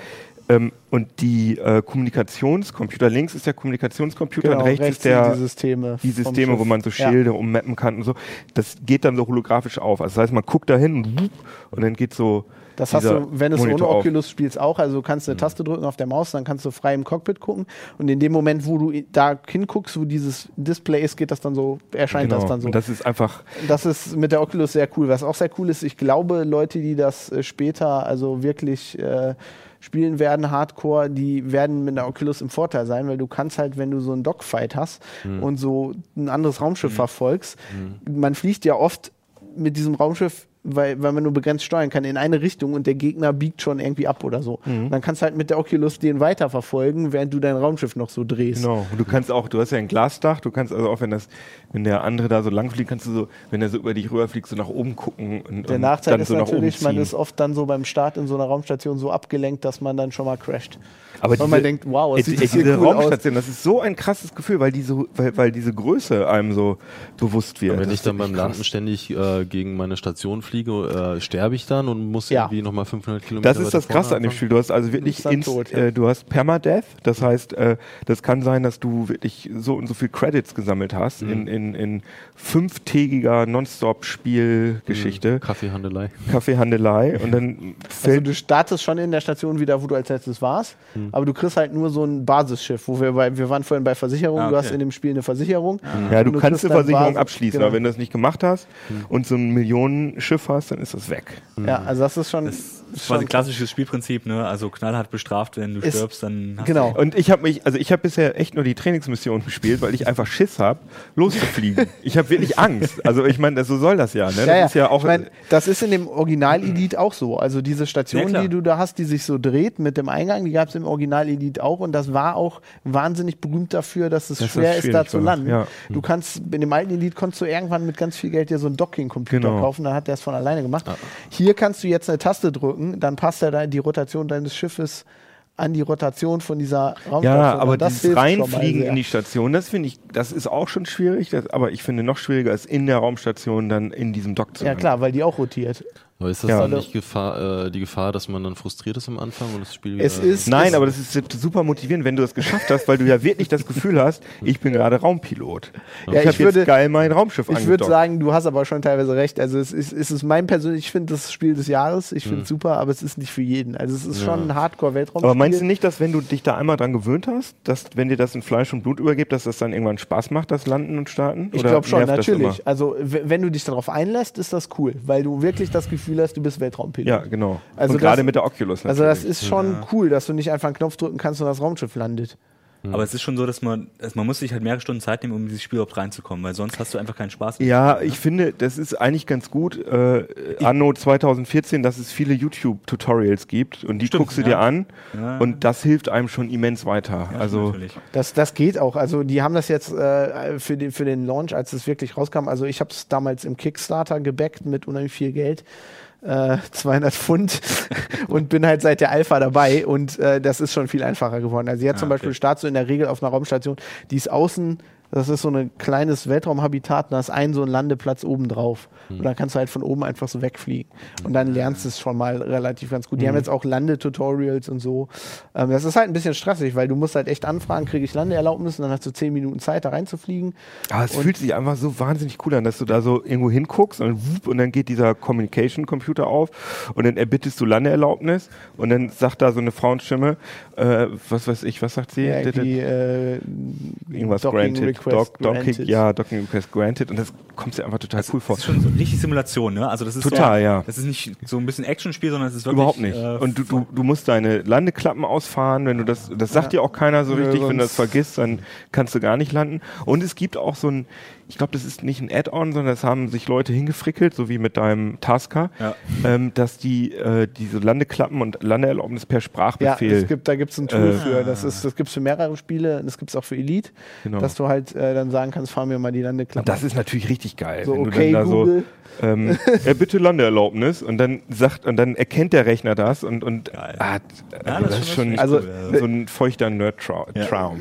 Ähm, und die äh, Kommunikationscomputer, links ist der Kommunikationscomputer und rechts, ist sind der die Systeme. die Systeme, wo man so Ja. Schilde ummappen kann und so. Das geht dann so holographisch auf. Also das heißt, man guckt da hin und, dann geht so. Das hast du, wenn du es ohne Monitor auf. Oculus spielst, auch. Also du kannst eine Taste drücken auf der Maus, dann kannst du frei im Cockpit gucken. Und in dem Moment, wo du da hinguckst, wo dieses Display ist, geht das dann so, erscheint Genau. das dann so. Und das ist einfach, Das ist mit der Oculus sehr cool. Was auch sehr cool ist, ich glaube, Leute, die das äh, später also wirklich äh, spielen werden, Hardcore, die werden mit der Oculus im Vorteil sein, weil du kannst halt, wenn du so einen Dogfight hast und so ein anderes Raumschiff verfolgst, man fliegt ja oft mit diesem Raumschiff weil, weil man nur begrenzt steuern kann in eine Richtung und der Gegner biegt schon irgendwie ab oder so. Dann kannst du halt mit der Oculus den weiterverfolgen, während du dein Raumschiff noch so drehst. genau. Und du kannst auch, du hast ja ein Glasdach, du kannst also auch, wenn das, wenn der andere da so lang fliegt, kannst du so, wenn er so über dich rüberfliegt, so nach oben gucken und, Der und Nachteil dann ist so natürlich, man ist oft dann so beim Start in so einer Raumstation so abgelenkt, dass man dann schon mal crasht. Aber Weil man denkt, wow, es sieht diese cool aus. Raumstation, das ist so ein krasses Gefühl, weil diese, weil, weil diese Größe einem so bewusst wird. Und wenn Das ich dann beim. Landen ständig äh, gegen meine Station fliege, äh, sterbe ich dann und muss Ja. irgendwie nochmal 500 Kilometer Das ist das Krasse an dem? Spiel. Du hast also wirklich inst, tot, ja. äh, du hast Permadeath. Das heißt, äh, das kann sein, dass du wirklich so und so viel Credits gesammelt hast Mhm. in, in, in fünftägiger Nonstop-Spielgeschichte, Kaffeehandelei. Kaffeehandelei und dann Also fällt du startest schon in der Station wieder, wo du als letztes warst, Hm. aber du kriegst halt nur so ein Basisschiff, wo wir bei, wir waren vorhin bei Versicherung, Ah, du okay. hast in dem Spiel eine Versicherung. ja, du kannst eine Versicherung Basis- abschließen, genau. aber wenn du das nicht gemacht hast und so ein Millionenschiff hast, dann ist das weg. Ja, also das ist schon, Das ist ist quasi klassisches Spielprinzip, ne? Also knallhart bestraft, wenn du Ist- stirbst, dann hast genau. Und ich habe mich, also ich habe bisher echt nur die Trainingsmission gespielt, weil ich einfach Schiss habe, loszufliegen. [LAUGHS] ich habe wirklich Angst. Also ich meine, so soll das ja. Ne? Das Ja, ja. ist ja auch. ich mein, das ist in dem Original Elite auch so. Also diese Station, Ja, die du da hast, die sich so dreht mit dem Eingang, die gab es im Original Elite auch und das war auch wahnsinnig berühmt dafür, dass es das schwer ist, da zu landen. ja. Du kannst, in dem alten Elite konntest du irgendwann mit ganz viel Geld dir so einen Docking-Computer Genau. kaufen, dann hat der es von alleine gemacht. Hier kannst du jetzt eine Taste drücken, dann passt ja da die Rotation deines Schiffes an die Rotation von dieser Raumstation. Ja, aber Und das Reinfliegen in die Station, das finde ich, das ist auch schon schwierig, das, aber ich finde noch schwieriger, ist in der Raumstation dann in diesem Dock zu Ja landen. klar, weil die auch rotiert. Aber ist das Ja. dann nicht Gefahr, äh, die Gefahr, dass man dann frustriert ist am Anfang und das Spiel wieder... Es ist Nein, es, aber das ist super motivierend, wenn du es geschafft hast, weil du ja wirklich das Gefühl hast, [LAUGHS] ich bin gerade Raumpilot. Ja, ich ich habe würde- jetzt geil mein Raumschiff Ich würde sagen, du hast aber schon teilweise recht. Also es ist, es ist mein persönlich, ich finde das Spiel des Jahres. Ich Mhm. finde es super, aber es ist nicht für jeden. Also es ist Ja. schon ein Hardcore-Weltraum. Aber meinst du nicht, dass wenn du dich da einmal dran gewöhnt hast, dass wenn dir das in Fleisch und Blut übergibt, dass das dann irgendwann Spaß macht, das Landen und Starten? Ich glaube schon, das natürlich. Also wenn du dich darauf einlässt, ist das cool, weil du wirklich das Gefühl hast, du bist Weltraumpilot. Ja, genau. Also und gerade mit der Oculus Also das natürlich. ist schon cool, dass du nicht einfach einen Knopf drücken kannst und das Raumschiff landet. Aber es ist schon so, dass man, also man muss sich halt mehrere Stunden Zeit nehmen, um in dieses Spiel überhaupt reinzukommen, weil sonst hast du einfach keinen Spaß. mehr. Ja, ich finde, das ist eigentlich ganz gut, äh, anno 2014, dass es viele YouTube-Tutorials gibt und die Stimmt, guckst du ja. dir an Ja. und das hilft einem schon immens weiter. Ja, also natürlich. Das, das geht auch. Also die haben das jetzt äh, für, den, für den Launch, als es wirklich rauskam, also ich habe es damals im Kickstarter gebackt mit unheimlich viel Geld. Äh, 200 Pfund [LAUGHS] und bin halt seit der Alpha dabei und äh, das ist schon viel einfacher geworden. Also jetzt Ah, zum Beispiel okay. startest du in der Regel auf einer Raumstation, die ist außen, das ist so ein kleines Weltraumhabitat, und da ist ein so ein Landeplatz oben drauf. Und dann kannst du halt von oben einfach so wegfliegen. Und dann lernst du es schon mal relativ ganz gut. Die haben jetzt auch Landetutorials und so. Ähm, das ist halt ein bisschen stressig, weil du musst halt echt anfragen, kriege ich Landeerlaubnis und dann hast du zehn Minuten Zeit, da reinzufliegen. Aber es fühlt sich einfach so wahnsinnig cool an, dass du da so irgendwo hinguckst und, wupp, und dann geht dieser Communication-Computer auf und dann erbittest du Landeerlaubnis und dann sagt da so eine Frauenstimme, äh, was weiß ich, was sagt sie? Ja, irgendwie, äh, Irgendwas granted, Request Doc, Docking, granted. ja, Docking Request granted und das kommt dir einfach total cool vor. Das ist schon so richtig Simulation, ne? Also das ist Total, so, ja. Das ist nicht so ein bisschen Actionspiel, sondern es ist wirklich Überhaupt nicht. Äh, und du, du, du musst deine Landeklappen ausfahren, wenn du das, das sagt dir auch keiner so richtig, wenn du das vergisst, dann kannst du gar nicht landen. Und es gibt auch so ein, ich glaube, das ist nicht ein Add-on, sondern das haben sich Leute hingefrickelt, so wie mit deinem Tasker, Ja. ähm, dass die äh, diese Landeklappen und Landeerlaubnis per Ja, Sprachbefehl. es gibt, da gibt es ein Tool Äh, für. Das, ist, das gibt es für mehrere Spiele, das gibt es auch für Elite, Genau. dass du halt äh, dann sagen kannst, fahr mir mal die Landeklappe. das ist natürlich richtig geil. so, wenn okay, du dann da Google. so, ähm, ja, bitte Landeerlaubnis und dann sagt, und dann erkennt der Rechner das und, und ah, Ja, also das das ist schon Also, cool, ja. so ein feuchter Nerd-Traum.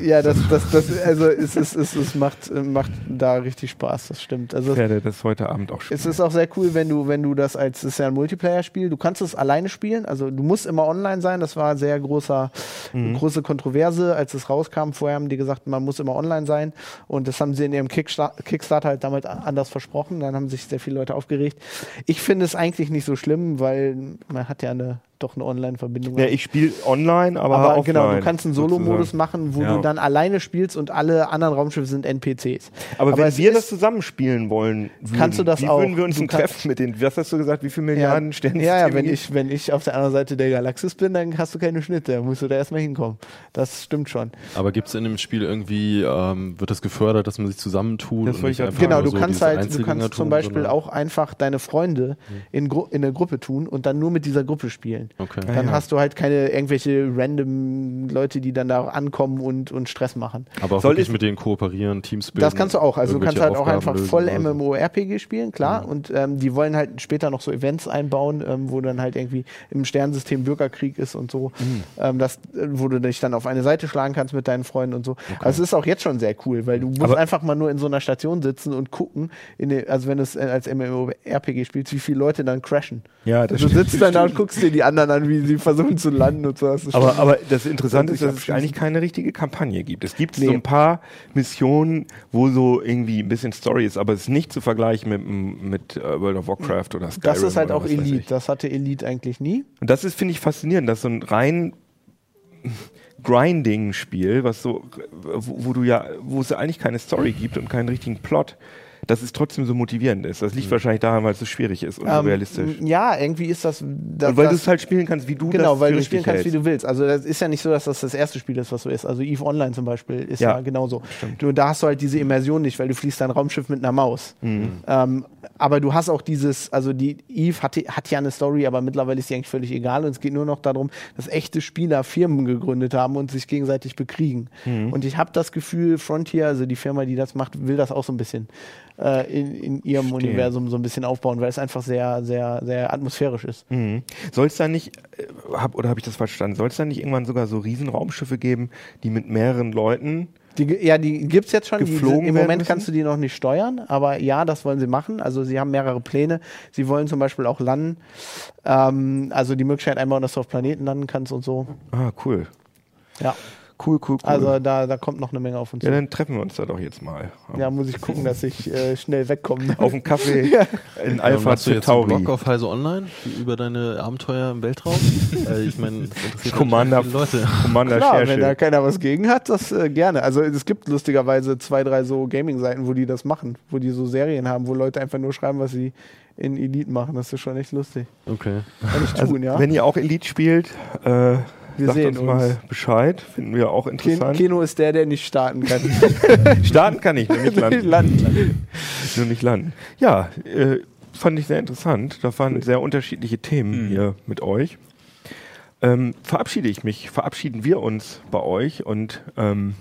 Ja. Ja, das, das, das, also es, es, es, es macht, macht da richtig Spaß, das stimmt. Also Ich werde das heute Abend auch spielen. es ist auch sehr cool, wenn du, wenn du das als, es ist ja ein Multiplayer-Spiel, du kannst es alleine spielen, also du musst immer online sein, das war sehr großer, Mhm. große Kontroverse, als es rauskam, vorher haben die gesagt, man muss immer online sein und das haben sie in ihrem Kickstar Kickstarter halt damals a- anders versprochen, dann haben sich sehr viele Leute aufgeregt. Ich finde es eigentlich nicht so schlimm, weil man hat ja eine, doch eine Online-Verbindung. Ja, ich spiele online, aber, aber offline, genau, du kannst einen Solo-Modus machen, wo Ja. du dann alleine spielst und alle anderen Raumschiffe sind NPCs. Aber, wenn es wir ist- das zusammenspielen wollen, würden, Kannst du das wie auch? würden wir uns Du kannst- treffen mit den, was hast du gesagt, wie viele Milliarden Sterne? Ja, ja, wenn ich, wenn ich auf der anderen Seite der Galaxis bin, dann hast du keine Schnitte, dann musst du da erstmal hinkommen. Das stimmt schon. Aber gibt es in dem Spiel irgendwie, ähm, wird das gefördert, dass man sich zusammentut? Das und wollte ich einfach Genau, du so kannst halt, du kannst zum Beispiel auch einfach deine Freunde in, Gru in eine Gruppe tun und dann nur mit dieser Gruppe spielen. Okay. Dann ja. hast du halt keine irgendwelche random Leute, die dann da ankommen und, und Stress machen. Aber auch Soll wirklich mit denen kooperieren, Teams bilden. Das kannst du auch. Also du kannst halt auch Aufgaben einfach lösen voll oder so. MMORPG spielen, klar. Und ähm, die wollen halt später noch so Events einbauen, ähm, wo dann halt irgendwie im Sternensystem Bürgerkrieg ist und so. Mhm. Ähm, das, äh, wo du dich dann auf eine Seite schlagen kannst mit deinen Freunden und so. Also es ist auch jetzt schon sehr cool, weil du musst Aber- einfach mal nur in so einer Station sitzen und gucken, in den, also wenn du es äh, als MMORPG spielst, wie viele Leute dann crashen. Ja, das du stimmt. sitzt dann da und guckst dir die anderen [LAUGHS] an, wie sie versuchen zu landen und so. Das Aber, aber das Interessante ist, dass es eigentlich keine richtige Kampagne gibt. Es gibt Nee. so ein paar Missionen, wo so irgendwie ein bisschen Story ist, aber es ist nicht zu vergleichen mit, mit äh, World of Warcraft oder Skyrim. das ist halt auch Elite. Das hatte Elite eigentlich nie. Und das ist, finde ich, faszinierend, dass so ein rein Grinding-Spiel, was so, wo, wo du ja, wo es eigentlich keine Story gibt und keinen richtigen Plot, dass es trotzdem so motivierend ist. Das liegt wahrscheinlich daran, weil es so schwierig ist und so Ähm, realistisch. Ja, irgendwie ist das. das und weil du es halt spielen kannst, wie du Genau, das weil du spielen kannst, wie hältst. du willst. Also das ist ja nicht so, dass das das erste Spiel ist, was so ist. Also Eve Online zum Beispiel ist ja, Ja, genauso. Nur da hast du halt diese Immersion nicht, weil du fließt dein Raumschiff mit einer Maus. Ähm, aber du hast auch dieses, also die Eve hat, hat ja eine Story, aber mittlerweile ist sie eigentlich völlig egal und es geht nur noch darum, dass echte Spieler Firmen gegründet haben und sich gegenseitig bekriegen. Und ich habe das Gefühl, Frontier, also die Firma, die das macht, will das auch so ein bisschen äh, in, in ihrem Verstehe. Universum so ein bisschen aufbauen, weil es einfach sehr, sehr, sehr atmosphärisch ist. Mhm. Soll es da nicht, äh, hab, oder habe ich das falsch verstanden, soll es da nicht irgendwann sogar so Riesenraumschiffe geben, die mit mehreren Leuten Die, ja, die gibt's jetzt schon. Die, Im Moment müssen? kannst du die noch nicht steuern, aber ja, das wollen sie machen. Also sie haben mehrere Pläne. Sie wollen zum Beispiel auch landen. Ähm, also die Möglichkeit einbauen, dass du auf Planeten landen kannst und so. Ah, cool. Ja, Cool, cool, cool. also da, da kommt noch eine Menge auf uns ja, zu. dann treffen wir uns da doch jetzt mal. Ja, muss ich gucken, dass ich äh, schnell wegkomme. [LAUGHS] Auf dem Kaffee [LAUGHS] in Ja, Alpha machst du jetzt einen Centauri. Blog auf Heise Online über deine Abenteuer im Weltraum? [LAUGHS] äh, ich meine, Commander, Leute. Commander Klar, wenn da keiner was gegen hat, das äh, gerne. Also es gibt lustigerweise zwei, drei so Gaming-Seiten, wo die das machen, wo die so Serien haben, wo Leute einfach nur schreiben, was sie in Elite machen. Das ist schon echt lustig. Okay. Kann ich Also, tun, ja. Wenn ihr auch Elite spielt, äh, Wir sagt sehen uns uns. mal Bescheid. Finden wir auch interessant. Keno ist der, der nicht starten kann. [LAUGHS] Starten kann ich, nur [LAUGHS] nicht landen. Landen. nur nicht landen. Ja, äh, fand ich sehr interessant. Da waren sehr unterschiedliche Themen Mhm. hier mit euch. Ähm, verabschiede ich mich, verabschieden wir uns bei euch und ähm,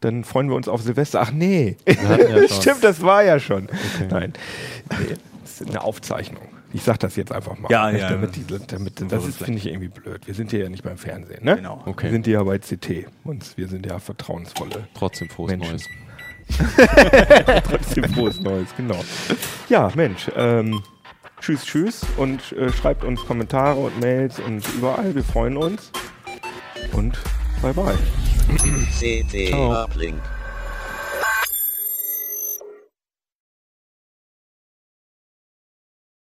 dann freuen wir uns auf Silvester. Ach nee, ja [LAUGHS] stimmt, das war ja schon. Nein, nee, das ist eine Aufzeichnung. Ich sag das jetzt einfach mal. Ja, nicht, ja. Damit diese, damit, das wir finde ich irgendwie blöd. Wir sind hier ja nicht beim Fernsehen, ne? Genau. Wir Okay. sind hier ja bei CT und wir sind ja vertrauensvolle Trotzdem frohes Menschen. Neues. [LAUGHS] Trotzdem frohes Neues, genau. Ja, Mensch, ähm, tschüss, tschüss und äh, schreibt uns Kommentare und Mails und überall. Wir freuen uns. Und bye bye. CT. Uplink.